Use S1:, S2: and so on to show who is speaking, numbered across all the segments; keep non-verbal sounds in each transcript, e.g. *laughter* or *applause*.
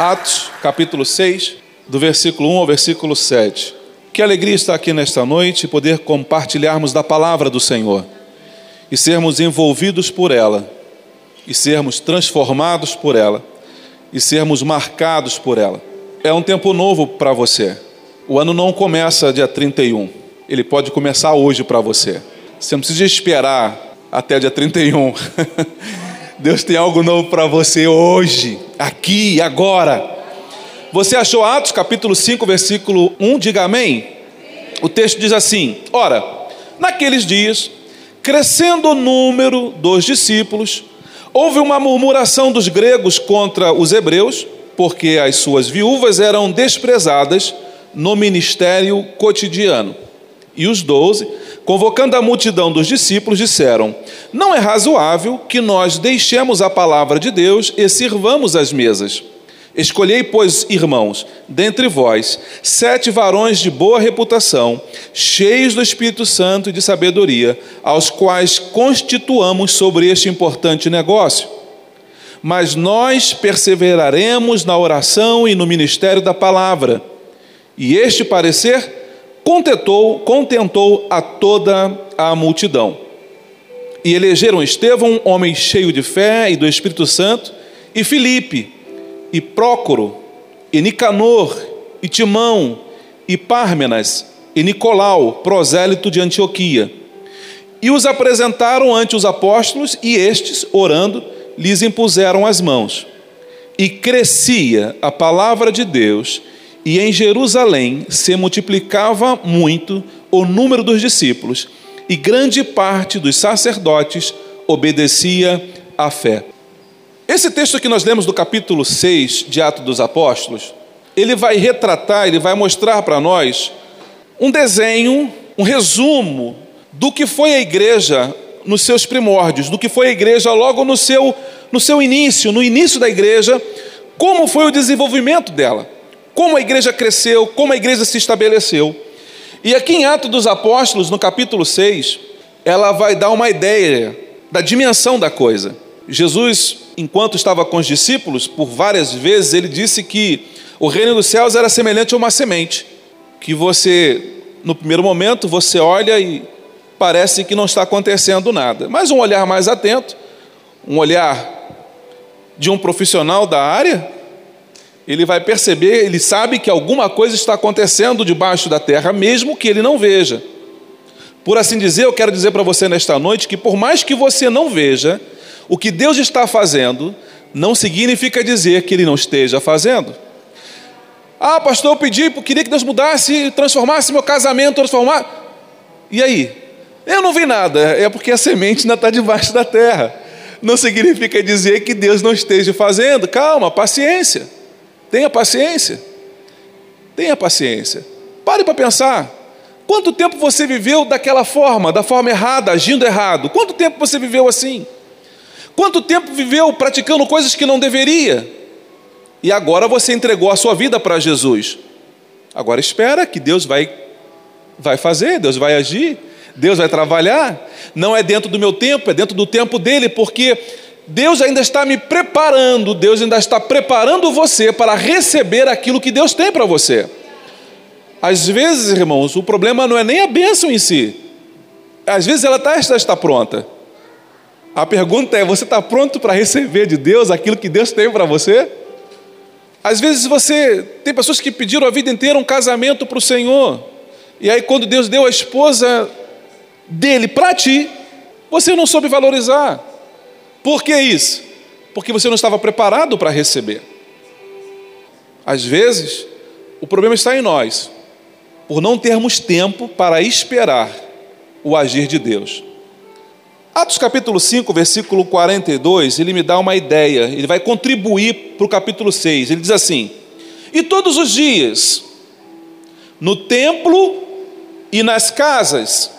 S1: Atos, capítulo 6, do versículo 1 ao versículo 7. Que alegria estar aqui nesta noite e poder compartilharmos da palavra do Senhor e sermos envolvidos por ela, e sermos transformados por ela, e sermos marcados por ela. É um tempo novo para você. O ano não começa dia 31, ele pode começar hoje para você. Você não precisa esperar até dia 31. *laughs* Deus tem algo novo para você hoje, aqui, agora. Você achou Atos capítulo 5, versículo 1? Diga amém. O texto diz assim: Ora, naqueles dias, crescendo o número dos discípulos, houve uma murmuração dos gregos contra os hebreus, porque as suas viúvas eram desprezadas no ministério cotidiano. E os doze convocando a multidão dos discípulos, disseram: Não é razoável que nós deixemos a palavra de Deus e sirvamos as mesas. Escolhei, pois, irmãos, dentre vós, sete varões de boa reputação, cheios do Espírito Santo e de sabedoria, aos quais constituamos sobre este importante negócio. Mas nós perseveraremos na oração e no ministério da palavra. E este parecer contentou, contentou a toda a multidão. E elegeram Estevão, homem cheio de fé e do Espírito Santo, e Filipe, e Prócoro, e Nicanor, e Timão, e Pármenas, e Nicolau, prosélito de Antioquia. E os apresentaram ante os apóstolos, e estes, orando, lhes impuseram as mãos. E crescia a palavra de Deus, em Jerusalém se multiplicava muito o número dos discípulos, e grande parte dos sacerdotes obedecia à fé. Esse texto que nós lemos do capítulo 6 de Atos dos Apóstolos, ele vai retratar, ele vai mostrar para nós um desenho, um resumo do que foi a igreja nos seus primórdios, do que foi a igreja logo no seu, no seu início, no início da igreja, como foi o desenvolvimento dela como a igreja cresceu, como a igreja se estabeleceu. E aqui em Atos dos Apóstolos, no capítulo 6, ela vai dar uma ideia da dimensão da coisa. Jesus, enquanto estava com os discípulos, por várias vezes ele disse que o reino dos céus era semelhante a uma semente, que você, no primeiro momento, você olha e parece que não está acontecendo nada, mas um olhar mais atento, um olhar de um profissional da área, ele vai perceber, ele sabe que alguma coisa está acontecendo debaixo da terra, mesmo que ele não veja. Por assim dizer, eu quero dizer para você nesta noite que, por mais que você não veja, o que Deus está fazendo não significa dizer que Ele não esteja fazendo. Ah, pastor, eu pedi, eu queria que Deus mudasse, transformasse meu casamento, transformar. E aí? Eu não vi nada, é porque a semente ainda está debaixo da terra. Não significa dizer que Deus não esteja fazendo. Calma, paciência. Tenha paciência. Tenha paciência. Pare para pensar. Quanto tempo você viveu daquela forma, da forma errada, agindo errado? Quanto tempo você viveu assim? Quanto tempo viveu praticando coisas que não deveria? E agora você entregou a sua vida para Jesus. Agora espera que Deus vai vai fazer, Deus vai agir, Deus vai trabalhar. Não é dentro do meu tempo, é dentro do tempo dele, porque Deus ainda está me preparando, Deus ainda está preparando você para receber aquilo que Deus tem para você. Às vezes, irmãos, o problema não é nem a bênção em si. Às vezes ela está, está pronta. A pergunta é: você está pronto para receber de Deus aquilo que Deus tem para você? Às vezes você tem pessoas que pediram a vida inteira um casamento para o Senhor, e aí quando Deus deu a esposa dele para ti, você não soube valorizar. Por que isso? Porque você não estava preparado para receber. Às vezes, O problema está em nós, por não termos tempo para esperar o agir de Deus. Atos capítulo 5, versículo 42, ele me dá uma ideia, ele vai contribuir para o capítulo 6. Ele diz assim: E todos os dias, no templo e nas casas,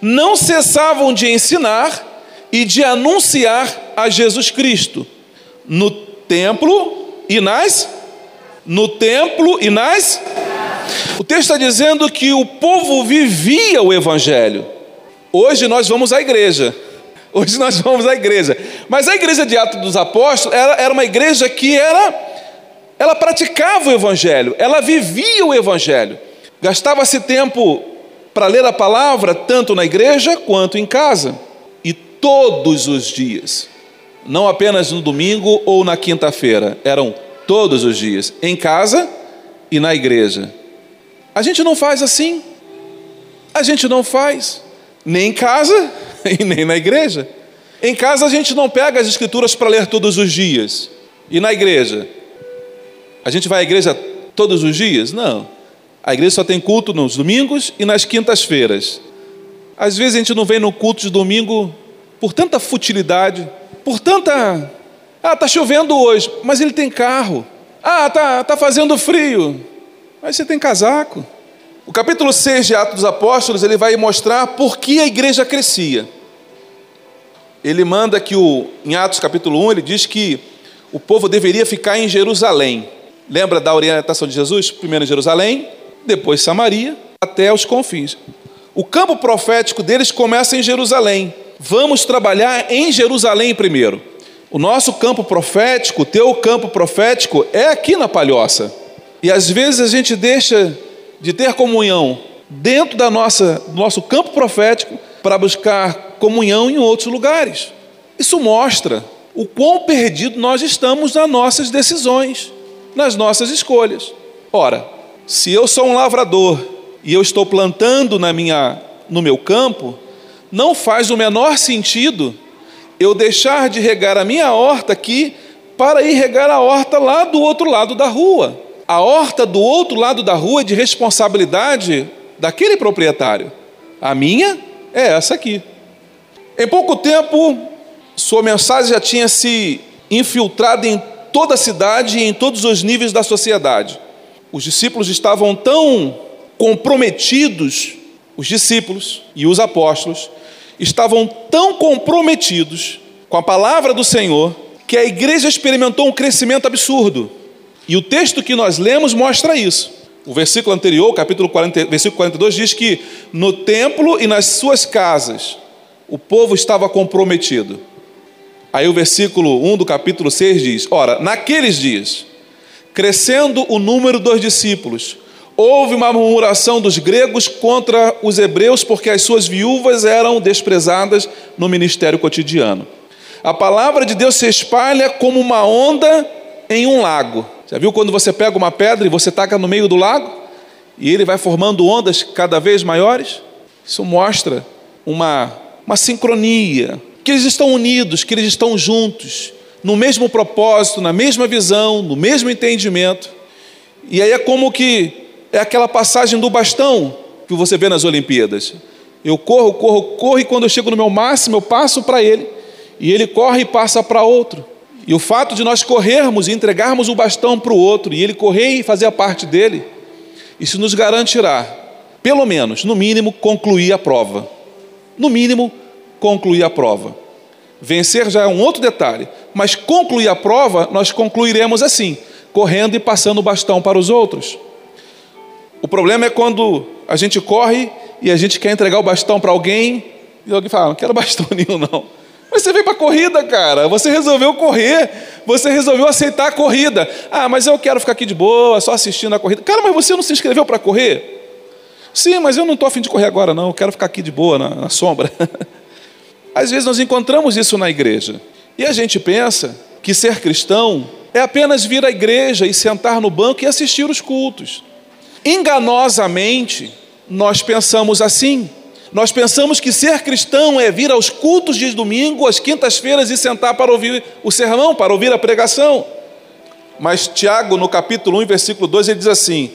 S1: não cessavam de ensinar e de anunciar a Jesus Cristo no templo e nas no templo e nas O texto está dizendo que o povo vivia o evangelho. Hoje nós vamos à igreja. Hoje nós vamos à igreja. Mas a igreja de Atos dos Apóstolos era, era uma igreja que era ela praticava o evangelho, ela vivia o evangelho. Gastava-se tempo para ler a palavra tanto na igreja quanto em casa. Todos os dias. Não apenas no domingo ou na quinta-feira, eram todos os dias, em casa e na igreja. A gente não faz assim. A gente não faz, nem em casa *laughs* e nem na igreja. Em casa a gente não pega as escrituras para ler todos os dias. E na igreja? A gente vai à igreja todos os dias? Não. A igreja só tem culto nos domingos e nas quintas-feiras. Às vezes a gente não vem no culto de domingo por tanta futilidade, por tanta. Ah, está chovendo hoje, mas ele tem carro. Ah, tá, tá fazendo frio, mas você tem casaco. O capítulo 6 de Atos dos Apóstolos, ele vai mostrar por que a igreja crescia. Ele manda que o, em Atos capítulo 1, ele diz que o povo deveria ficar em Jerusalém. Lembra da orientação de Jesus? Primeiro em Jerusalém, depois Samaria, até os confins. O campo profético deles começa em Jerusalém. Vamos trabalhar em Jerusalém primeiro. O nosso campo profético, o teu campo profético, é aqui na palhoça. E às vezes a gente deixa de ter comunhão dentro da nossa, do nosso campo profético para buscar comunhão em outros lugares. Isso mostra o quão perdido nós estamos nas nossas decisões, nas nossas escolhas. Ora, se eu sou um lavrador e eu estou plantando na minha, no meu campo, não faz o menor sentido eu deixar de regar a minha horta aqui para ir regar a horta lá do outro lado da rua. A horta do outro lado da rua é de responsabilidade daquele proprietário. A minha é essa aqui. Em pouco tempo, sua mensagem já tinha se infiltrado em toda a cidade e em todos os níveis da sociedade. Os discípulos estavam tão comprometidos, os discípulos e os apóstolos estavam tão comprometidos com a palavra do Senhor que a igreja experimentou um crescimento absurdo. E o texto que nós lemos mostra isso. O versículo anterior, capítulo 40, versículo 42, diz que no templo e nas suas casas o povo estava comprometido. Aí o versículo 1 do capítulo 6 diz: Ora, naqueles dias, crescendo o número dos discípulos, houve uma murmuração dos gregos contra os hebreus, porque as suas viúvas eram desprezadas no ministério cotidiano. A palavra de Deus se espalha como uma onda em um lago. Já viu quando você pega uma pedra e você taca no meio do lago? E ele vai formando ondas cada vez maiores? Isso mostra uma, uma sincronia, que eles estão unidos, que eles estão juntos, no mesmo propósito, na mesma visão, no mesmo entendimento. E aí é como que é aquela passagem do bastão que você vê nas Olimpíadas. Eu corro, corro, corro, e quando eu chego no meu máximo, eu passo para ele, e ele corre e passa para outro. E o fato de nós corrermos e entregarmos o bastão para o outro, e ele correr e fazer a parte dele, isso nos garantirá, pelo menos, no mínimo, concluir a prova. No mínimo, concluir a prova. Vencer já é um outro detalhe, mas concluir a prova, nós concluiremos assim, correndo e passando o bastão para os outros. O problema é quando a gente corre e a gente quer entregar o bastão para alguém e alguém fala: Não quero *laughs* bastão nenhum, não. Mas você veio para a corrida, cara. Você resolveu correr. Você resolveu aceitar a corrida. Ah, mas eu quero ficar aqui de boa, só assistindo a corrida. Cara, mas você não se inscreveu para correr? Sim, mas eu não estou afim de correr agora, não. Eu quero ficar aqui de boa, na, na sombra. *laughs* Às vezes nós encontramos isso na igreja. E a gente pensa que ser cristão é apenas vir à igreja e sentar no banco e assistir os cultos. Enganosamente, nós pensamos assim. Nós pensamos que ser cristão é vir aos cultos de domingo, às quintas-feiras e sentar para ouvir o sermão, para ouvir a pregação. Mas Tiago, no capítulo 1, versículo 2, ele diz assim: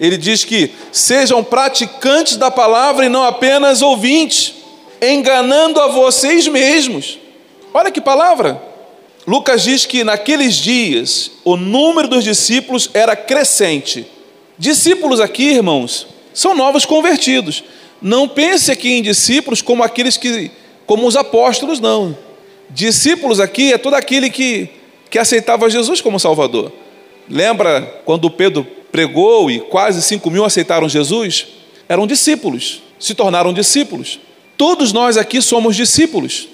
S1: ele diz que sejam praticantes da palavra e não apenas ouvintes, enganando a vocês mesmos. Olha que palavra! Lucas diz que naqueles dias o número dos discípulos era crescente. Discípulos aqui, irmãos, são novos convertidos. Não pense aqui em discípulos como aqueles que, como os apóstolos, não. Discípulos aqui é todo aquele que, que aceitava Jesus como Salvador. Lembra quando Pedro pregou e quase 5 mil aceitaram Jesus? Eram discípulos, se tornaram discípulos. Todos nós aqui somos discípulos.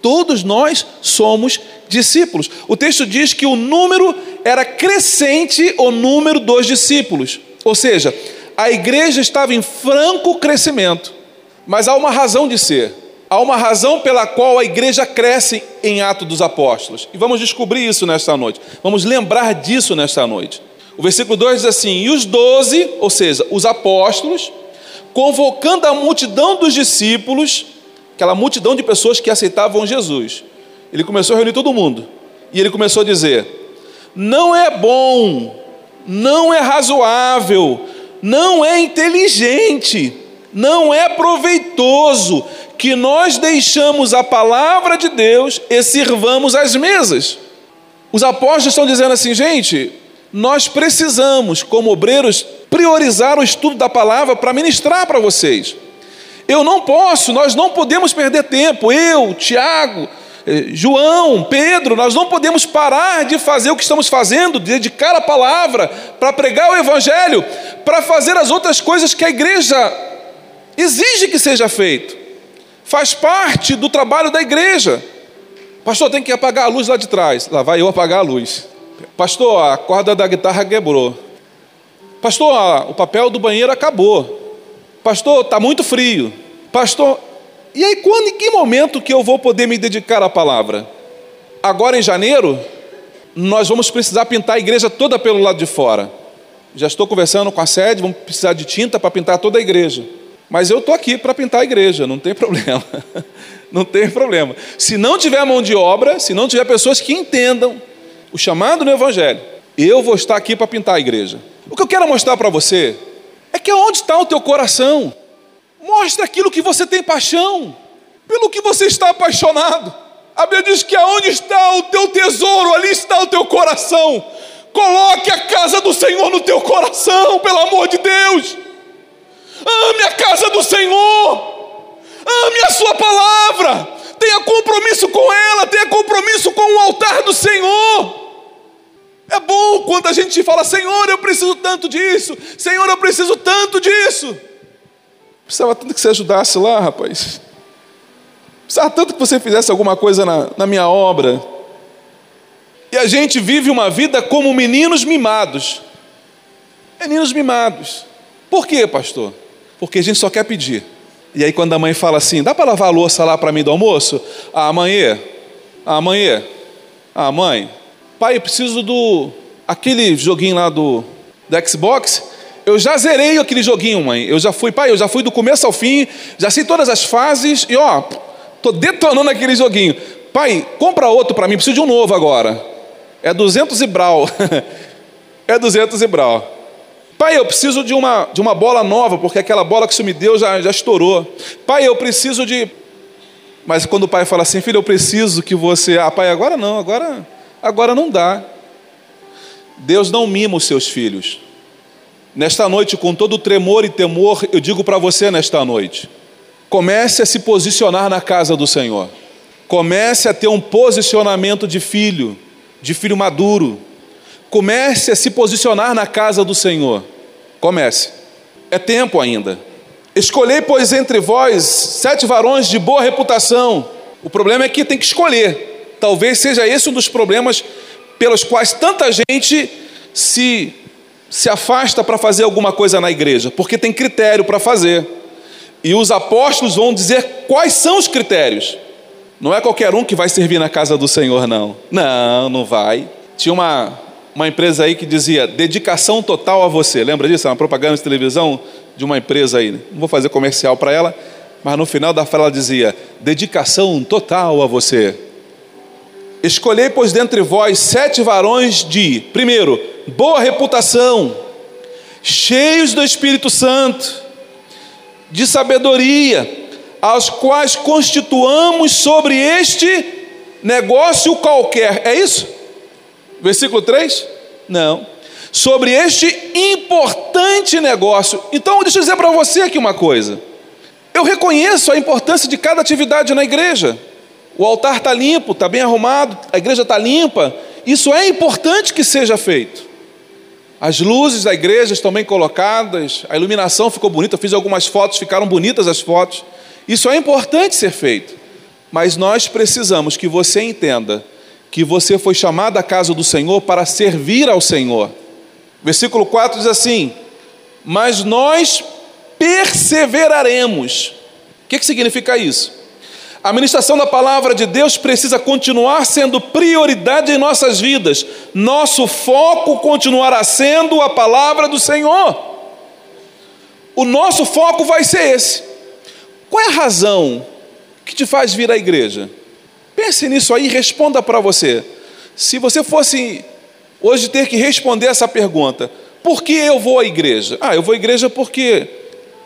S1: Todos nós somos discípulos. O texto diz que o número era crescente, o número dos discípulos. Ou seja, a igreja estava em franco crescimento. Mas há uma razão de ser. Há uma razão pela qual a igreja cresce em Atos dos Apóstolos. E vamos descobrir isso nesta noite. Vamos lembrar disso nesta noite. O versículo 2 diz assim: E os doze, ou seja, os apóstolos, convocando a multidão dos discípulos, aquela multidão de pessoas que aceitavam Jesus. Ele começou a reunir todo mundo. E ele começou a dizer: Não é bom, não é razoável, não é inteligente, não é proveitoso que nós deixamos a palavra de Deus e sirvamos as mesas. Os apóstolos estão dizendo assim, gente, nós precisamos, como obreiros, priorizar o estudo da palavra para ministrar para vocês. Eu não posso, nós não podemos perder tempo. Eu, Tiago, João, Pedro, nós não podemos parar de fazer o que estamos fazendo, de dedicar a palavra, para pregar o Evangelho, para fazer as outras coisas que a igreja exige que seja feito. Faz parte do trabalho da igreja. Pastor, tem que apagar a luz lá de trás. Lá vai eu apagar a luz. Pastor, a corda da guitarra quebrou. Pastor, o papel do banheiro acabou. Pastor, está muito frio. Pastor, e aí quando, em que momento que eu vou poder me dedicar à palavra? Agora em janeiro, nós vamos precisar pintar a igreja toda pelo lado de fora. Já estou conversando com a sede, vamos precisar de tinta para pintar toda a igreja. Mas eu estou aqui para pintar a igreja, não tem *laughs* problema. não tem problema. Se não tiver mão de obra, se não tiver pessoas que entendam o chamado no Evangelho, eu vou estar aqui para pintar a igreja. O que eu quero mostrar para você é que onde está o teu coração? Mostra aquilo que você tem paixão, pelo que você está apaixonado. A Bíblia diz que aonde está o teu tesouro, ali está o teu coração. Coloque a casa do Senhor no teu coração, pelo amor de Deus. Ame a casa do Senhor. Ame a sua palavra. Tenha compromisso com ela, tenha compromisso com o altar do Senhor. É bom quando a gente fala, Senhor, eu preciso tanto disso, Senhor, eu preciso tanto disso. Precisava tanto que você ajudasse lá, rapaz. Precisava tanto que você fizesse alguma coisa na, na minha obra. E a gente vive uma vida como meninos mimados. Meninos mimados. Por quê, pastor? Porque a gente só quer pedir. E aí, quando a mãe fala assim: dá para lavar a louça lá para mim do almoço? Ah, mãe, ah, mãe, ah, mãe, pai, eu preciso do aquele joguinho lá do, do Xbox. Eu já zerei aquele joguinho, mãe. Eu já fui, pai, eu já fui do começo ao fim, já sei todas as fases e ó, tô detonando aquele joguinho. Pai, compra outro para mim, preciso de um novo agora. É 200 e brau. *laughs* é 200 e brau. Pai, eu preciso de uma, de uma bola nova, porque aquela bola que o Senhor me deu já, já estourou. Pai, eu preciso de. Mas quando o pai fala assim, filho, eu preciso que você. Ah, pai, agora não, agora Agora não dá. Deus não mima os seus filhos. Nesta noite, com todo tremor e temor, eu digo para você nesta noite: comece a se posicionar na casa do Senhor. Comece a ter um posicionamento de filho, de filho maduro. Comece a se posicionar na casa do Senhor. Comece. É tempo ainda. Escolhei, pois, entre vós sete varões de boa reputação. O problema é que tem que escolher. Talvez seja esse um dos problemas pelos quais tanta gente se, se afasta para fazer alguma coisa na igreja, porque tem critério para fazer. E os apóstolos vão dizer quais são os critérios. Não é qualquer um que vai servir na casa do Senhor, não. Não, não vai. Tinha uma, uma empresa aí que dizia dedicação total a você. Lembra disso? Uma propaganda de televisão de uma empresa aí. Não vou fazer comercial para ela, mas no final da fala ela dizia dedicação total a você. Escolhei, pois, dentre vós sete varões de, primeiro, boa reputação, cheios do Espírito Santo, de sabedoria, aos quais constituamos sobre este negócio qualquer. É isso? Versículo 3? Não. Sobre este importante negócio. Então, deixa eu dizer para você aqui uma coisa. Eu reconheço a importância de cada atividade na igreja. O altar está limpo, está bem arrumado, a igreja está limpa. Isso é importante que seja feito. As luzes da igreja estão bem colocadas, a iluminação ficou bonita, fiz algumas fotos, ficaram bonitas as fotos. Isso é importante ser feito. Mas nós precisamos que você entenda que você foi chamado à casa do Senhor para servir ao Senhor. Versículo 4 diz assim: Mas nós perseveraremos. O que, que significa isso? A ministração da palavra de Deus precisa continuar sendo prioridade em nossas vidas. Nosso foco continuará sendo a palavra do Senhor. O nosso foco vai ser esse. Qual é a razão que te faz vir à igreja? Pense nisso aí e responda para você. Se você fosse hoje ter que responder essa pergunta, por que eu vou à igreja? Ah, eu vou à igreja porque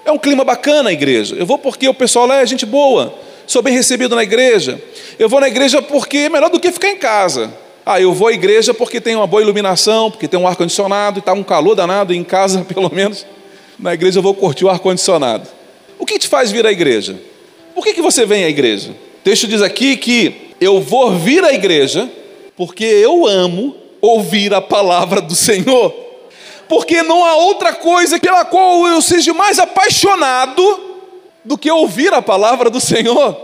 S1: é um clima bacana a igreja. Eu vou porque o pessoal lá é gente boa sou bem recebido na igreja. Eu vou na igreja porque é melhor do que ficar em casa. Ah, eu vou à igreja porque tem uma boa iluminação, porque tem um ar-condicionado e está um calor danado em casa, *laughs* pelo menos. Na igreja eu vou curtir o ar-condicionado. O que te faz vir à igreja? Por que, que você vem à igreja? O texto diz aqui que eu vou vir à igreja porque eu amo ouvir a palavra do Senhor. Porque não há outra coisa pela qual eu seja mais apaixonado do que ouvir a palavra do Senhor,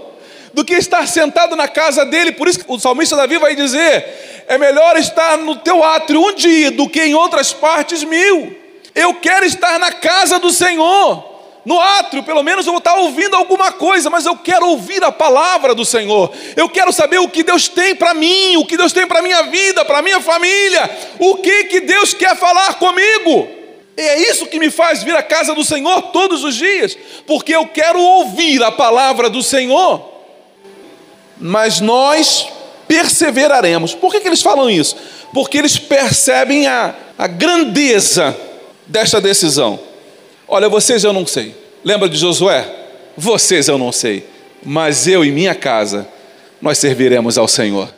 S1: do que estar sentado na casa dele. Por isso que o salmista Davi vai dizer: é melhor estar no teu átrio um dia do que em outras partes mil. Eu quero estar na casa do Senhor. No átrio, pelo menos eu vou estar ouvindo alguma coisa, mas eu quero ouvir a palavra do Senhor. Eu quero saber o que Deus tem para mim, o que Deus tem para minha vida, para minha família, o que que Deus quer falar comigo. E é isso que me faz vir à casa do Senhor todos os dias, porque eu quero ouvir a palavra do Senhor. Mas nós perseveraremos. Por que, que eles falam isso? Porque eles percebem a, a grandeza desta decisão. Olha, vocês eu não sei. Lembra de Josué? Vocês eu não sei. Mas eu e minha casa, nós serviremos ao Senhor.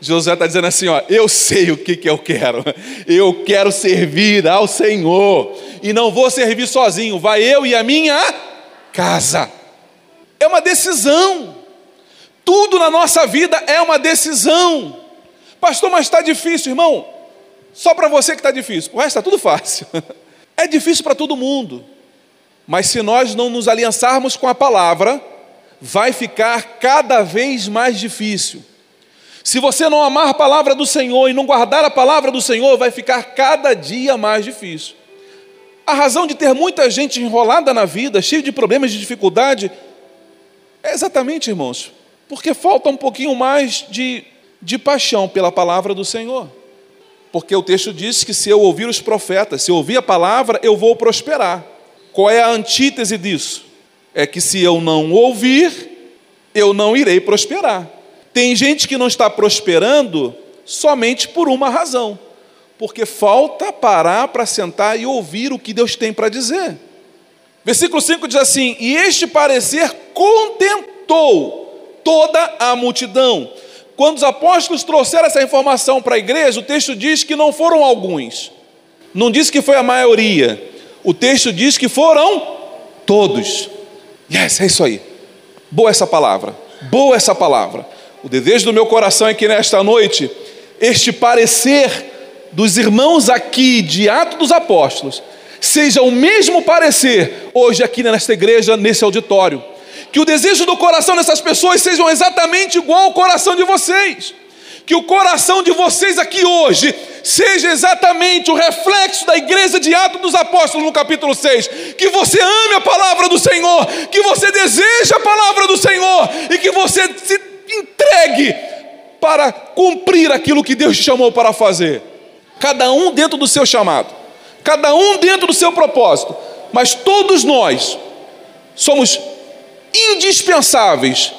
S1: Josué está dizendo assim: ó, eu sei o que, que eu quero, eu quero servir ao Senhor, e não vou servir sozinho, vai eu e a minha casa. É uma decisão, tudo na nossa vida é uma decisão. Pastor, mas está difícil, irmão. Só para você que está difícil, o resto está tudo fácil. *laughs* É difícil para todo mundo, mas se nós não nos aliançarmos com a palavra, vai ficar cada vez mais difícil. Se você não amar a palavra do Senhor e não guardar a palavra do Senhor, vai ficar cada dia mais difícil. A razão de ter muita gente enrolada na vida, cheia de problemas, de dificuldade, é exatamente, irmãos, porque falta um pouquinho mais de, de paixão pela palavra do Senhor. Porque o texto diz que se eu ouvir os profetas, se eu ouvir a palavra, eu vou prosperar. Qual é a antítese disso? É que se eu não ouvir, eu não irei prosperar. Tem gente que não está prosperando somente por uma razão, porque falta parar para sentar e ouvir o que Deus tem para dizer. Versículo 5 diz assim: E este parecer contentou toda a multidão. Quando os apóstolos trouxeram essa informação para a igreja, o texto diz que não foram alguns, não diz que foi a maioria, o texto diz que foram todos. Yes, é isso aí. Boa essa palavra, boa essa palavra. O desejo do meu coração é que nesta noite, este parecer dos irmãos aqui de Atos dos Apóstolos, seja o mesmo parecer hoje aqui nesta igreja, nesse auditório. Que o desejo do coração dessas pessoas seja exatamente igual ao coração de vocês. Que o coração de vocês aqui hoje seja exatamente o reflexo da igreja de Atos dos Apóstolos no capítulo 6. Que você ame a palavra do Senhor, que você deseja a palavra do Senhor e que você se entregue para cumprir aquilo que Deus te chamou para fazer. Cada um dentro do seu chamado, cada um dentro do seu propósito, mas todos nós somos indispensáveis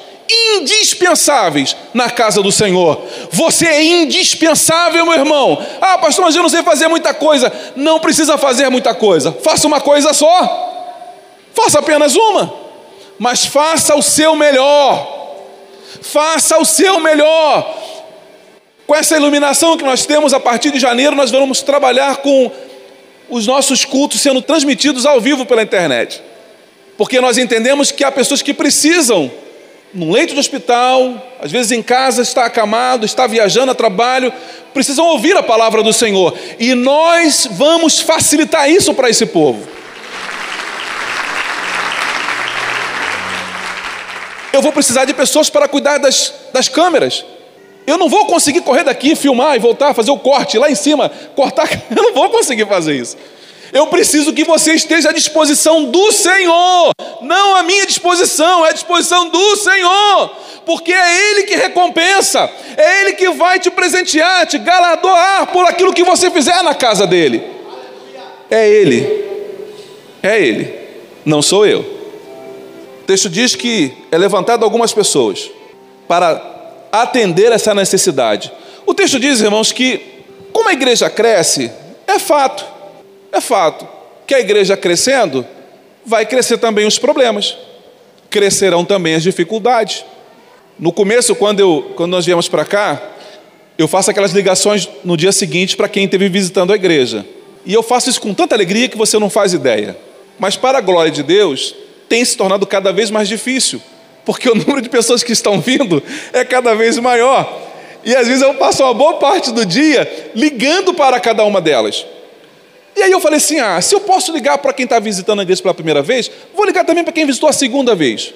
S1: indispensáveis na casa do Senhor. Você é indispensável, meu irmão. Ah, pastor, mas eu não sei fazer muita coisa. Não precisa fazer muita coisa. Faça uma coisa só. Faça apenas uma. Mas faça o seu melhor. Faça o seu melhor. Com essa iluminação que nós temos a partir de janeiro, nós vamos trabalhar com os nossos cultos sendo transmitidos ao vivo pela internet. Porque nós entendemos que há pessoas que precisam, num leito de hospital, às vezes em casa, está acamado, está viajando a trabalho, precisam ouvir a palavra do Senhor. E nós vamos facilitar isso para esse povo. Eu vou precisar de pessoas para cuidar das, das câmeras. Eu não vou conseguir correr daqui, filmar e voltar, fazer o corte lá em cima, cortar. *laughs* Eu não vou conseguir fazer isso. Eu preciso que você esteja à disposição do Senhor, não à minha disposição, é à disposição do Senhor, porque é Ele que recompensa, é Ele que vai te presentear, te galardoar por aquilo que você fizer na casa dele. É Ele, é Ele, não sou eu. Texto diz que é levantado algumas pessoas para atender essa necessidade. O texto diz, irmãos, que como a igreja cresce, é fato, é fato, que a igreja crescendo, vai crescer também os problemas, crescerão também as dificuldades. No começo, quando, eu, quando nós viemos para cá, eu faço aquelas ligações no dia seguinte para quem esteve visitando a igreja. E eu faço isso com tanta alegria que você não faz ideia. Mas, para a glória de Deus, tem se tornado cada vez mais difícil porque o número de pessoas que estão vindo é cada vez maior. E às vezes eu passo uma boa parte do dia ligando para cada uma delas. E aí eu falei assim: ah, se eu posso ligar para quem está visitando a igreja pela primeira vez, vou ligar também para quem visitou a segunda vez.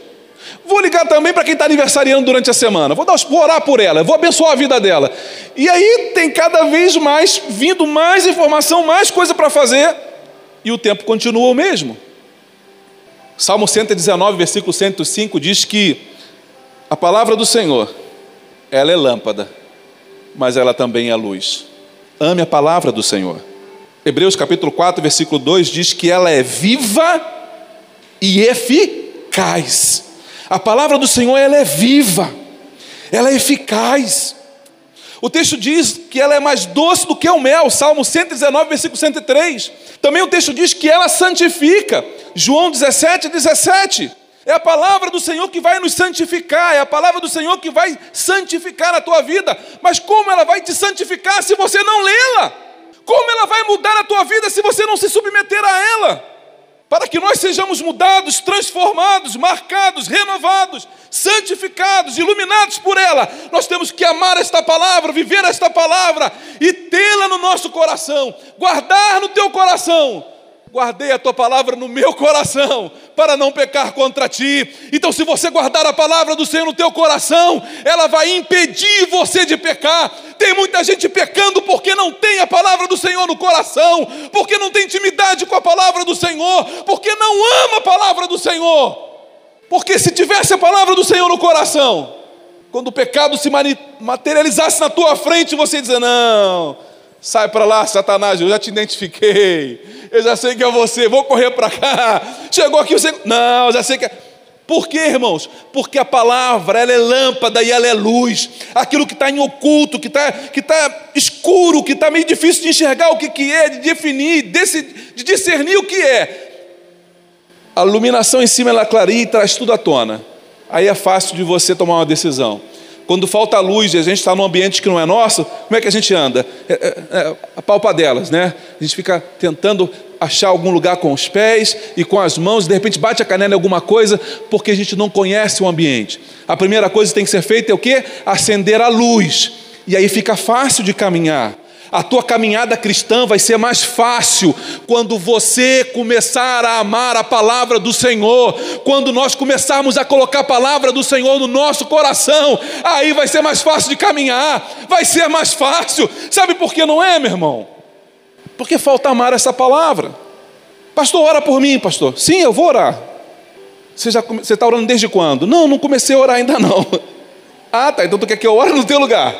S1: Vou ligar também para quem está aniversariando durante a semana. Vou, dar, vou orar por ela, vou abençoar a vida dela. E aí tem cada vez mais vindo mais informação, mais coisa para fazer, e o tempo continua o mesmo. Salmo 119, versículo 105 diz que a palavra do Senhor, ela é lâmpada, mas ela também é luz. Ame a palavra do Senhor. Hebreus capítulo 4, versículo 2 diz que ela é viva e eficaz. A palavra do Senhor ela é viva, ela é eficaz. O texto diz que ela é mais doce do que o mel, Salmo 119, versículo 103. Também o texto diz que ela santifica, João 17, 17. É a palavra do Senhor que vai nos santificar, é a palavra do Senhor que vai santificar a tua vida. Mas como ela vai te santificar se você não lê-la? Como ela vai mudar a tua vida se você não se submeter a ela? para que nós sejamos mudados, transformados, marcados, renovados, santificados, iluminados por ela, nós temos que amar esta palavra, viver esta palavra e tê-la no nosso coração, guardar no teu coração guardei a tua palavra no meu coração, para não pecar contra ti. Então, se você guardar a palavra do Senhor no teu coração, ela vai impedir você de pecar. Tem muita gente pecando porque não tem a palavra do Senhor no coração, porque não tem intimidade com a palavra do Senhor, porque não ama a palavra do Senhor. Porque se tivesse a palavra do Senhor no coração, quando o pecado se materializasse na tua frente, você dizer: Não, sai para lá, Satanás, eu já te identifiquei eu já sei que é você, vou correr para cá. Chegou aqui, você. Não, já sei que é. Por quê, irmãos? Porque a palavra ela é lâmpada e ela é luz. Aquilo que está em oculto, que está que tá escuro, que está meio difícil de enxergar o que, que é, de definir, de discernir o que é. A iluminação em cima ela clareia e traz tudo à tona. Aí é fácil de você tomar uma decisão. Quando falta luz e a gente está num ambiente que não é nosso, como é que a gente anda? É, é, é, a palpa delas, né? A gente fica tentando achar algum lugar com os pés e com as mãos, e de repente bate a canela em alguma coisa, porque a gente não conhece o ambiente. A primeira coisa que tem que ser feita é o quê? Acender a luz. E aí fica fácil de caminhar. A tua caminhada cristã vai ser mais fácil quando você começar a amar a palavra do Senhor, quando nós começarmos a colocar a palavra do Senhor no nosso coração, aí vai ser mais fácil de caminhar, vai ser mais fácil. Sabe por que não é, meu irmão? Porque falta amar essa palavra. Pastor, ora por mim, pastor. Sim, eu vou orar. Você está orando desde quando? Não, não comecei a orar ainda não. *laughs* Ah, tá. Então tu quer que eu ore no teu lugar?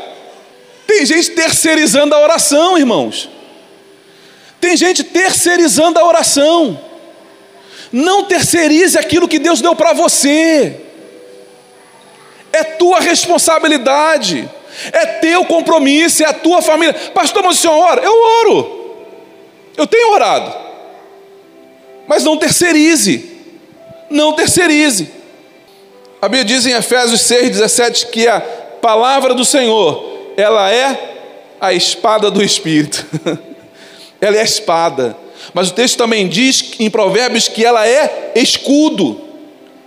S1: Tem gente terceirizando a oração, irmãos. Tem gente terceirizando a oração. Não terceirize aquilo que Deus deu para você. É tua responsabilidade. É teu compromisso, é a tua família. Pastor, mas o senhor ora? Eu oro. Eu tenho orado. Mas não terceirize. Não terceirize. A Bíblia diz em Efésios 6,17 que a palavra do Senhor, ela é a espada do Espírito. *laughs* ela é a espada. Mas o texto também diz em Provérbios que ela é escudo.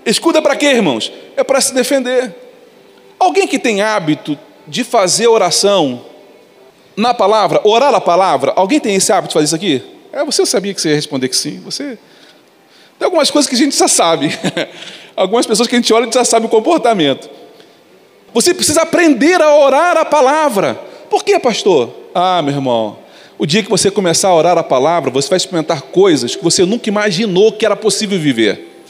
S1: Escudo é para quê, irmãos? É para se defender. Alguém que tem hábito de fazer oração na palavra, orar a palavra, alguém tem esse hábito de fazer isso aqui? É, você sabia que você ia responder que sim. Você tem algumas coisas que a gente já sabe. *laughs* Algumas pessoas que a gente olha e já sabe o comportamento. Você precisa aprender a orar a palavra. Por que, pastor? Ah, meu irmão, o dia que você começar a orar a palavra, você vai experimentar coisas que você nunca imaginou que era possível viver.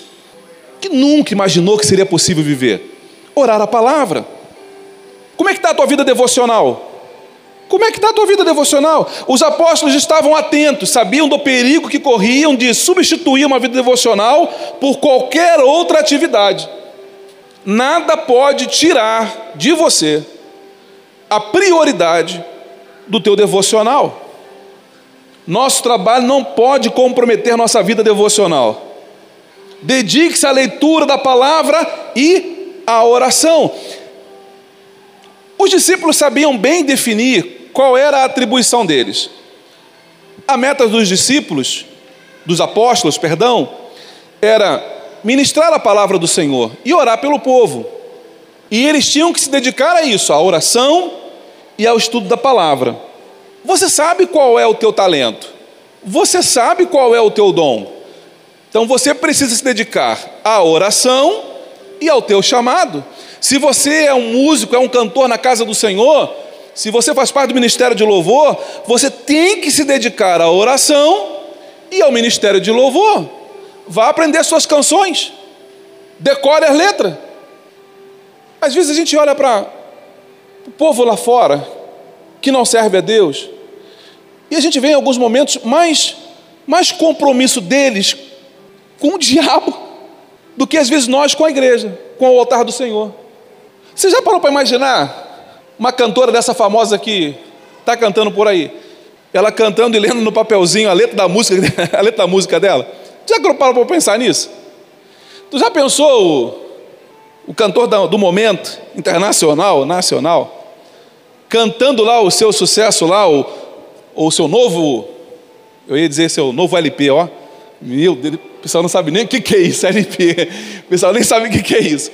S1: Que nunca imaginou que seria possível viver. Orar a palavra. Como é que está a tua vida devocional? Como é que está a tua vida devocional? Os apóstolos estavam atentos, sabiam do perigo que corriam de substituir uma vida devocional por qualquer outra atividade. Nada pode tirar de você a prioridade do teu devocional. Nosso trabalho não pode comprometer nossa vida devocional. Dedique-se à leitura da palavra e à oração. Os discípulos sabiam bem definir qual era a atribuição deles? A meta dos discípulos, dos apóstolos, perdão, era ministrar a palavra do Senhor e orar pelo povo. E eles tinham que se dedicar a isso, à oração e ao estudo da palavra. Você sabe qual é o teu talento? Você sabe qual é o teu dom? Então você precisa se dedicar à oração e ao teu chamado. Se você é um músico, é um cantor na casa do Senhor, se você faz parte do ministério de louvor, você tem que se dedicar à oração e ao ministério de louvor. Vá aprender suas canções, decore as letras. Às vezes a gente olha para o povo lá fora, que não serve a Deus, e a gente vê em alguns momentos mais, mais compromisso deles com o *laughs* diabo do que às vezes nós com a igreja, com o altar do Senhor. Você já parou para imaginar uma cantora dessa famosa que está cantando por aí, ela cantando e lendo no papelzinho a letra da música, *laughs* a letra da música dela. Já parou para pensar nisso? Tu já pensou o, o cantor do momento, internacional, nacional, cantando lá o seu sucesso lá, o, o seu novo, eu ia dizer seu novo LP, ó. Meu Deus, o pessoal não sabe nem o que, que é isso, LP. O pessoal nem sabe o que, que é isso.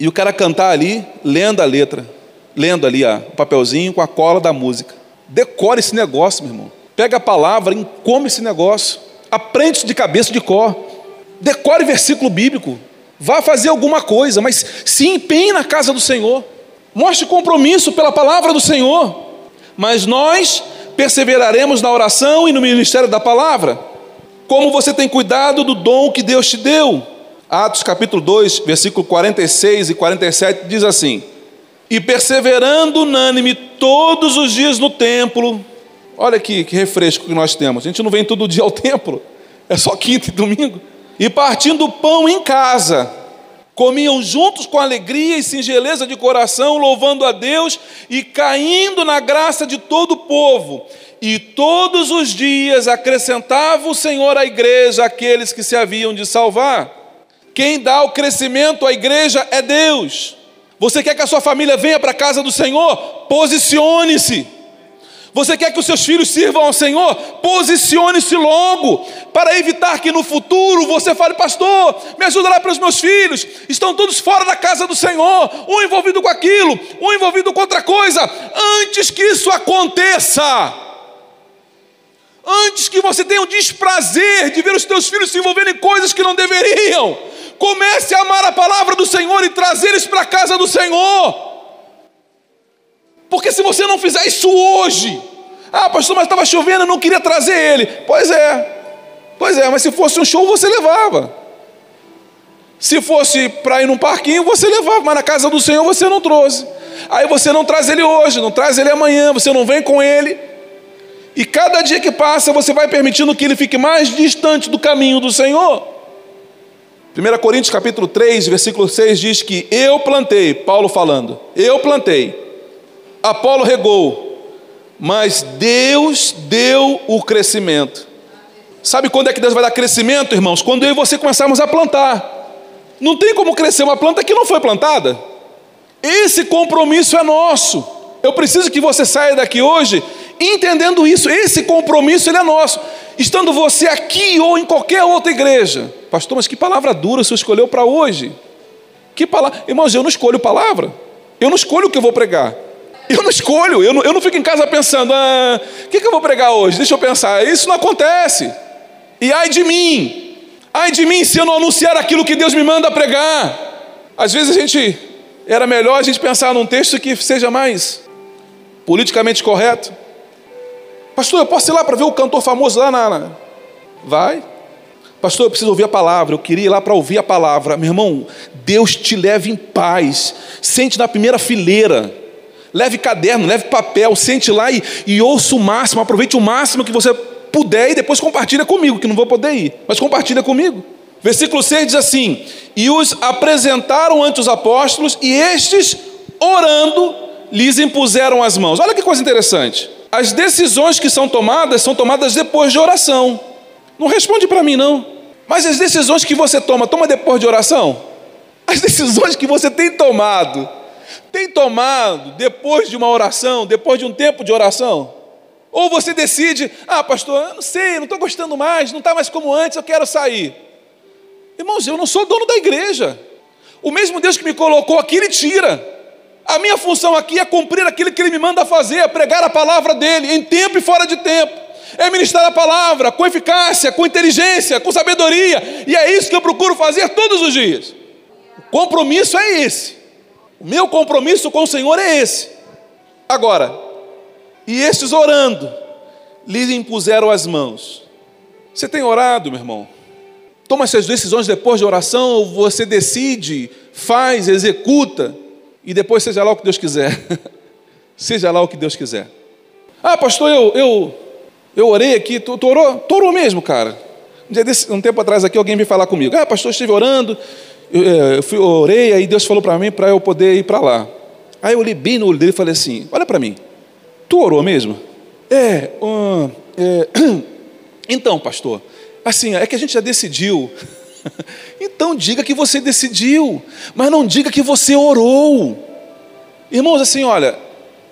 S1: E o cara cantar ali, lendo a letra lendo ali ó, o papelzinho com a cola da música. Decore esse negócio, meu irmão. Pega a palavra, encome esse negócio. Aprende isso de cabeça de cor. Decore versículo bíblico. Vá fazer alguma coisa, mas se empenhe na casa do Senhor. Mostre compromisso pela palavra do Senhor. Mas nós perseveraremos na oração e no ministério da palavra. Como você tem cuidado do dom que Deus te deu. Atos capítulo 2, versículo 46 e 47 diz assim: e perseverando unânime todos os dias no templo. Olha aqui que refresco que nós temos. A gente não vem todo dia ao templo, é só quinta e domingo. E partindo o pão em casa, comiam juntos com alegria e singeleza de coração, louvando a Deus e caindo na graça de todo o povo. E todos os dias acrescentava o Senhor à igreja aqueles que se haviam de salvar. Quem dá o crescimento à igreja é Deus. Você quer que a sua família venha para a casa do Senhor? Posicione-se. Você quer que os seus filhos sirvam ao Senhor? Posicione-se logo, para evitar que no futuro você fale, pastor, me ajuda lá para os meus filhos, estão todos fora da casa do Senhor, um envolvido com aquilo, um envolvido com outra coisa. Antes que isso aconteça, antes que você tenha o desprazer de ver os teus filhos se envolverem em coisas que não deveriam, Comece a amar a palavra do Senhor e trazer eles para a casa do Senhor. Porque se você não fizer isso hoje, ah, pastor, mas estava chovendo, eu não queria trazer ele. Pois é, pois é, mas se fosse um show, você levava. Se fosse para ir num parquinho, você levava, mas na casa do Senhor você não trouxe. Aí você não traz ele hoje, não traz ele amanhã, você não vem com ele. E cada dia que passa, você vai permitindo que ele fique mais distante do caminho do Senhor. 1 Coríntios capítulo 3, versículo 6 diz que eu plantei, Paulo falando, eu plantei, Apolo regou, mas Deus deu o crescimento. Sabe quando é que Deus vai dar crescimento, irmãos? Quando eu e você começarmos a plantar. Não tem como crescer uma planta que não foi plantada. Esse compromisso é nosso. Eu preciso que você saia daqui hoje entendendo isso. Esse compromisso ele é nosso. Estando você aqui ou em qualquer outra igreja. Pastor, mas que palavra dura o senhor escolheu para hoje? Que palavra? Irmãos, eu não escolho palavra. Eu não escolho o que eu vou pregar. Eu não escolho, eu não, eu não fico em casa pensando, ah, o que, que eu vou pregar hoje? Deixa eu pensar. Isso não acontece. E ai de mim, ai de mim se eu não anunciar aquilo que Deus me manda pregar. Às vezes a gente, era melhor a gente pensar num texto que seja mais politicamente correto. Pastor, eu posso ir lá para ver o cantor famoso lá na. Vai. Pastor, eu preciso ouvir a palavra. Eu queria ir lá para ouvir a palavra. Meu irmão, Deus te leve em paz. Sente na primeira fileira. Leve caderno, leve papel, sente lá e, e ouça o máximo, aproveite o máximo que você puder e depois compartilha comigo, que não vou poder ir, mas compartilha comigo. Versículo 6 diz assim: E os apresentaram ante os apóstolos, e estes, orando, lhes impuseram as mãos. Olha que coisa interessante. As decisões que são tomadas são tomadas depois de oração. Não responde para mim, não. Mas as decisões que você toma, toma depois de oração? As decisões que você tem tomado, tem tomado depois de uma oração, depois de um tempo de oração? Ou você decide, ah, pastor, eu não sei, não estou gostando mais, não está mais como antes, eu quero sair. Irmãos, eu não sou dono da igreja. O mesmo Deus que me colocou aqui, Ele tira. A minha função aqui é cumprir aquilo que Ele me manda fazer, é pregar a palavra dEle, em tempo e fora de tempo. É ministrar a palavra com eficácia, com inteligência, com sabedoria. E é isso que eu procuro fazer todos os dias. O compromisso é esse. Meu compromisso com o Senhor é esse. Agora, e estes orando, lhe impuseram as mãos. Você tem orado, meu irmão? Toma essas decisões depois de oração, ou você decide, faz, executa, e depois seja lá o que Deus quiser. *laughs* seja lá o que Deus quiser. Ah, pastor, eu, eu, eu orei aqui, tu, tu orou? Tu orou mesmo, cara. Um, desse, um tempo atrás aqui alguém veio falar comigo. Ah, pastor, eu estive orando, eu, é, eu, fui, orei, aí Deus falou para mim para eu poder ir para lá. Aí eu olhei bem no olho dele e falei assim: Olha para mim, Tu orou mesmo? É, uh, é, *clears throat* então, pastor, assim, é que a gente já decidiu. *laughs* então diga que você decidiu, mas não diga que você orou. Irmãos, assim, olha,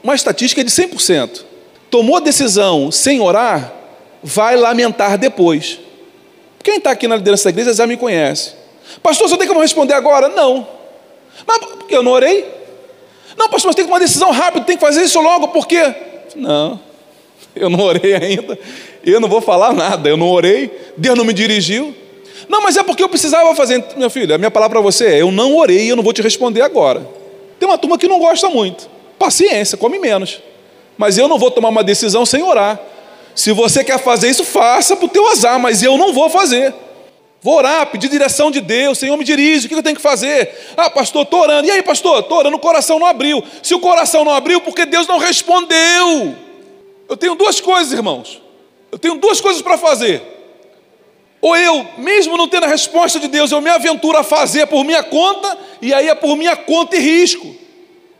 S1: uma estatística é de 100%. Tomou decisão sem orar, vai lamentar depois. Quem está aqui na liderança da igreja já me conhece. Pastor, você tem como responder agora? Não. Mas porque eu não orei? Não, pastor, mas tem que tomar uma decisão rápida, tem que fazer isso logo, por quê? Não, eu não orei ainda, eu não vou falar nada, eu não orei, Deus não me dirigiu. Não, mas é porque eu precisava fazer. Meu filho, a minha palavra para você é: eu não orei e eu não vou te responder agora. Tem uma turma que não gosta muito. Paciência, come menos. Mas eu não vou tomar uma decisão sem orar. Se você quer fazer isso, faça para o teu azar, mas eu não vou fazer. Vou orar, pedir direção de Deus, Senhor me dirige, o que eu tenho que fazer? Ah, pastor, estou orando. E aí, pastor, estou orando, o coração não abriu. Se o coração não abriu, porque Deus não respondeu. Eu tenho duas coisas, irmãos. Eu tenho duas coisas para fazer. Ou eu, mesmo não tendo a resposta de Deus, eu me aventuro a fazer por minha conta, e aí é por minha conta e risco.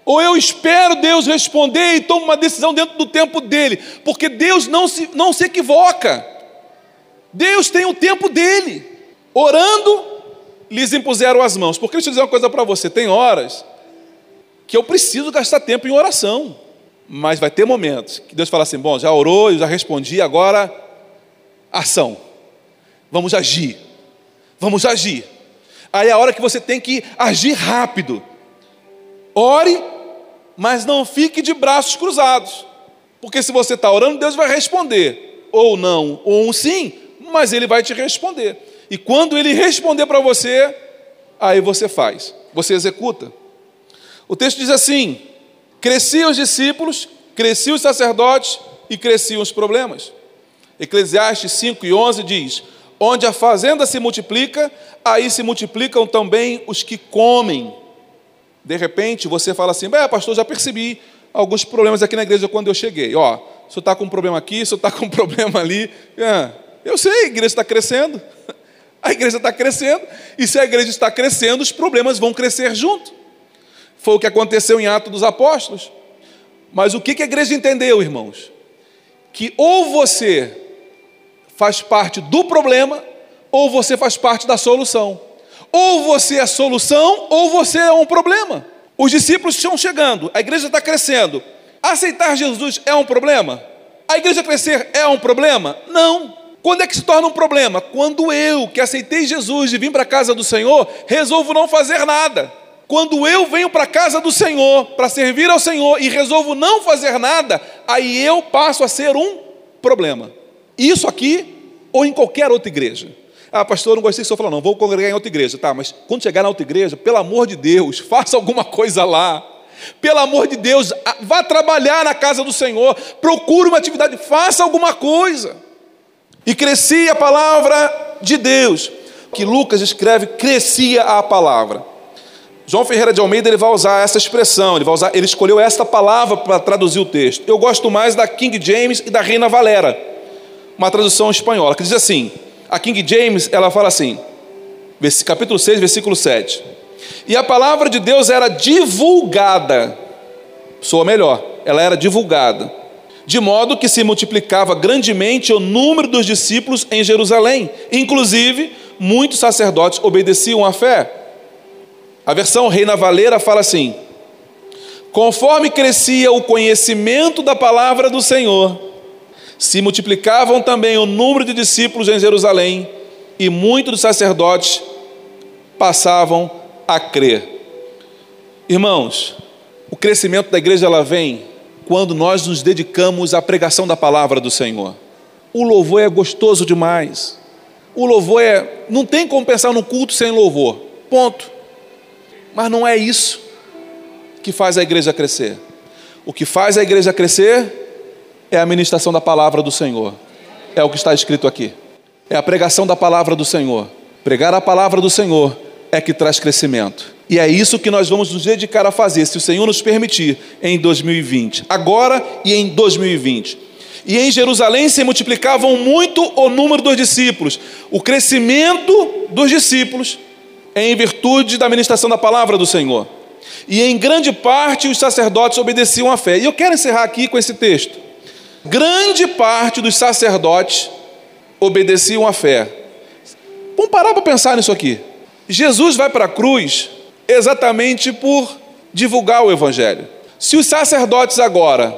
S1: Ou eu espero Deus responder e tomo uma decisão dentro do tempo dele, porque Deus não se, não se equivoca. Deus tem o tempo dele. Orando, lhes impuseram as mãos. Porque deixa eu dizer uma coisa para você: tem horas que eu preciso gastar tempo em oração, mas vai ter momentos que Deus fala assim: bom, já orou, eu já respondi, agora ação. Vamos agir. Vamos agir. Aí é a hora que você tem que agir rápido. Ore, mas não fique de braços cruzados. Porque se você está orando, Deus vai responder. Ou não, ou um sim, mas Ele vai te responder. E quando ele responder para você, aí você faz, você executa. O texto diz assim: cresciam os discípulos, cresciam os sacerdotes e cresciam os problemas. Eclesiastes 5 e 11 diz: Onde a fazenda se multiplica, aí se multiplicam também os que comem. De repente você fala assim: Bem, pastor, já percebi alguns problemas aqui na igreja quando eu cheguei. Ó, o senhor está com um problema aqui, o senhor está com um *laughs* problema ali. É, eu sei, a igreja está crescendo. *laughs* A igreja está crescendo, e se a igreja está crescendo, os problemas vão crescer junto. Foi o que aconteceu em Atos dos Apóstolos. Mas o que a igreja entendeu, irmãos? Que ou você faz parte do problema, ou você faz parte da solução. Ou você é solução, ou você é um problema. Os discípulos estão chegando, a igreja está crescendo. Aceitar Jesus é um problema? A igreja crescer é um problema? Não. Quando é que se torna um problema? Quando eu, que aceitei Jesus e vim para a casa do Senhor, resolvo não fazer nada. Quando eu venho para a casa do Senhor para servir ao Senhor e resolvo não fazer nada, aí eu passo a ser um problema. Isso aqui ou em qualquer outra igreja. Ah, pastor, não gostei que o senhor falou, não, vou congregar em outra igreja. Tá, mas quando chegar na outra igreja, pelo amor de Deus, *laughs* faça alguma coisa lá. Pelo amor de Deus, vá trabalhar na casa do Senhor, procure uma atividade, faça alguma coisa. E crescia a palavra de Deus. Que Lucas escreve, crescia a palavra. João Ferreira de Almeida ele vai usar essa expressão, ele vai usar, ele escolheu esta palavra para traduzir o texto. Eu gosto mais da King James e da Reina Valera, uma tradução espanhola, que diz assim: a King James ela fala assim, capítulo 6, versículo 7. E a palavra de Deus era divulgada, soa melhor, ela era divulgada, de modo que se multiplicava grandemente o número dos discípulos em Jerusalém, inclusive muitos sacerdotes obedeciam à fé. A versão Reina Valera fala assim: Conforme crescia o conhecimento da palavra do Senhor, se multiplicavam também o número de discípulos em Jerusalém, e muitos dos sacerdotes passavam a crer. Irmãos, o crescimento da igreja ela vem quando nós nos dedicamos à pregação da palavra do Senhor. O louvor é gostoso demais. O louvor é. Não tem como pensar no culto sem louvor. Ponto. Mas não é isso que faz a igreja crescer. O que faz a igreja crescer é a ministração da palavra do Senhor. É o que está escrito aqui. É a pregação da palavra do Senhor. Pregar a palavra do Senhor é que traz crescimento. E é isso que nós vamos nos dedicar a fazer, se o Senhor nos permitir, em 2020. Agora e em 2020. E em Jerusalém se multiplicavam muito o número dos discípulos. O crescimento dos discípulos em virtude da ministração da palavra do Senhor. E em grande parte os sacerdotes obedeciam à fé. E eu quero encerrar aqui com esse texto. Grande parte dos sacerdotes obedeciam à fé. Vamos parar para pensar nisso aqui. Jesus vai para a cruz exatamente por divulgar o Evangelho. Se os sacerdotes agora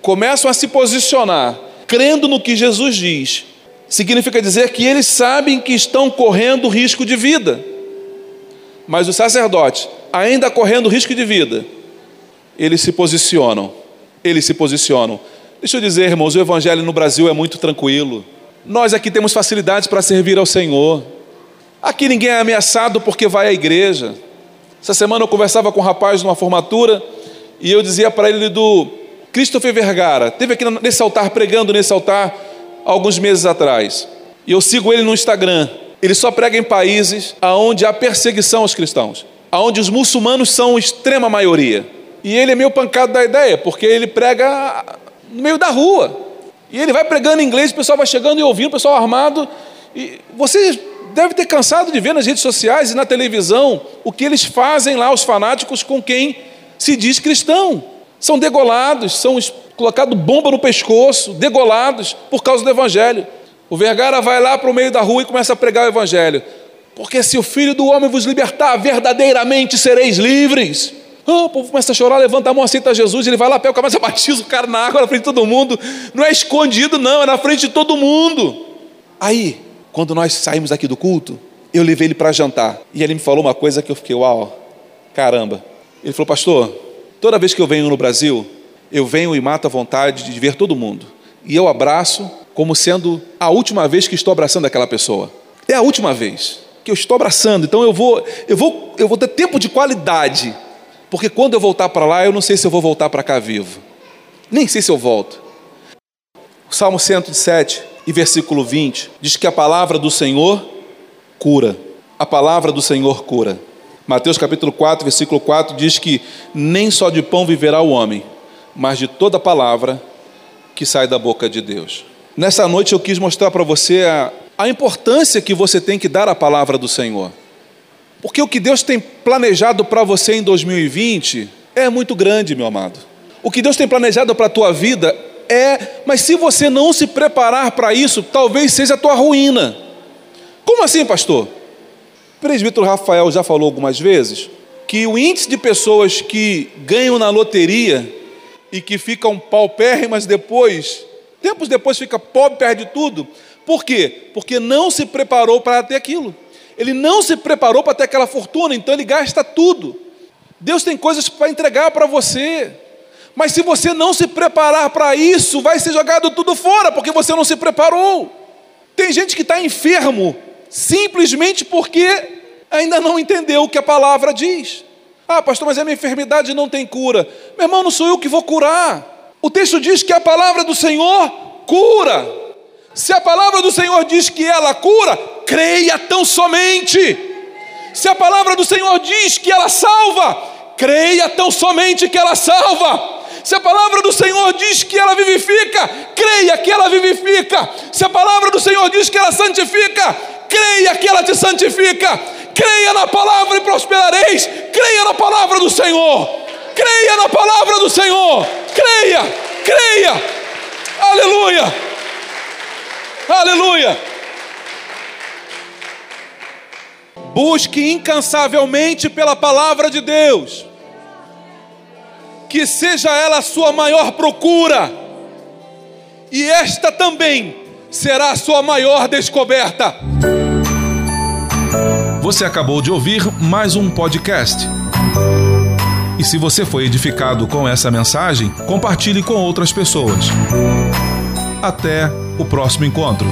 S1: começam a se posicionar crendo no que Jesus diz, significa dizer que eles sabem que estão correndo risco de vida. Mas os sacerdotes, ainda correndo risco de vida, eles se posicionam. Eles se posicionam. Deixa eu dizer, irmãos, o evangelho no Brasil é muito tranquilo. Nós aqui temos facilidades para servir ao Senhor. Aqui ninguém é ameaçado porque vai à igreja. Essa semana eu conversava com um rapaz numa formatura e eu dizia para ele do Christopher Vergara, teve aqui nesse altar pregando nesse altar alguns meses atrás. E eu sigo ele no Instagram. Ele só prega em países onde há perseguição aos cristãos, onde os muçulmanos são extrema maioria. E ele é meio pancado da ideia, porque ele prega no meio da rua. E ele vai pregando em inglês, o pessoal vai chegando e ouvindo, o pessoal armado. E você deve ter cansado de ver nas redes sociais e na televisão o que eles fazem lá, os fanáticos, com quem se diz cristão. São degolados, são colocados bomba no pescoço, degolados por causa do evangelho. O Vergara vai lá para o meio da rua e começa a pregar o Evangelho. Porque se o Filho do Homem vos libertar, verdadeiramente sereis livres. Ah, o povo começa a chorar, levanta a mão, aceita Jesus, ele vai lá, pega o cabeça, batiza o cara na água na frente de todo mundo. Não é escondido, não, é na frente de todo mundo. Aí, quando nós saímos aqui do culto, eu levei ele para jantar. E ele me falou uma coisa que eu fiquei, uau, caramba. Ele falou, pastor, toda vez que eu venho no Brasil, eu venho e mato a vontade de ver todo mundo. E eu abraço como sendo a última vez que estou abraçando aquela pessoa. É a última vez que eu estou abraçando. Então eu vou, eu vou, eu vou ter tempo de qualidade, porque quando eu voltar para lá, eu não sei se eu vou voltar para cá vivo. Nem sei se eu volto. O Salmo 107 e versículo 20 diz que a palavra do Senhor cura. A palavra do Senhor cura. Mateus capítulo 4, versículo 4 diz que nem só de pão viverá o homem, mas de toda palavra que sai da boca de Deus. Nessa noite eu quis mostrar para você a, a importância que você tem que dar à palavra do Senhor. Porque o que Deus tem planejado para você em 2020 é muito grande, meu amado. O que Deus tem planejado para a tua vida é, mas se você não se preparar para isso, talvez seja a tua ruína. Como assim, pastor? O presbítero Rafael já falou algumas vezes que o índice de pessoas que ganham na loteria e que ficam paupérrimas depois, tempos depois fica pobre, perde tudo. Por quê? Porque não se preparou para ter aquilo. Ele não se preparou para ter aquela fortuna, então ele gasta tudo. Deus tem coisas para entregar para você. Mas se você não se preparar para isso, vai ser jogado tudo fora, porque você não se preparou. Tem gente que está enfermo simplesmente porque ainda não entendeu o que a palavra diz. Ah, pastor, mas a minha enfermidade não tem cura. Meu irmão, não sou eu que vou curar. O texto diz que a palavra do Senhor cura. Se a palavra do Senhor diz que ela cura, creia tão somente. Se a palavra do Senhor diz que ela salva, creia tão somente que ela salva. Se a palavra do Senhor diz que ela vivifica, creia que ela vivifica. Se a palavra do Senhor diz que ela santifica, creia que ela te santifica. Creia na palavra e prosperareis. Creia na palavra do Senhor. Creia na palavra do Senhor. Creia, creia. Aleluia. Aleluia. Busque incansavelmente pela palavra de Deus. Que seja ela a sua maior procura. E esta também será a sua maior descoberta.
S2: Você acabou de ouvir mais um podcast. E se você foi edificado com essa mensagem, compartilhe com outras pessoas. Até o próximo encontro.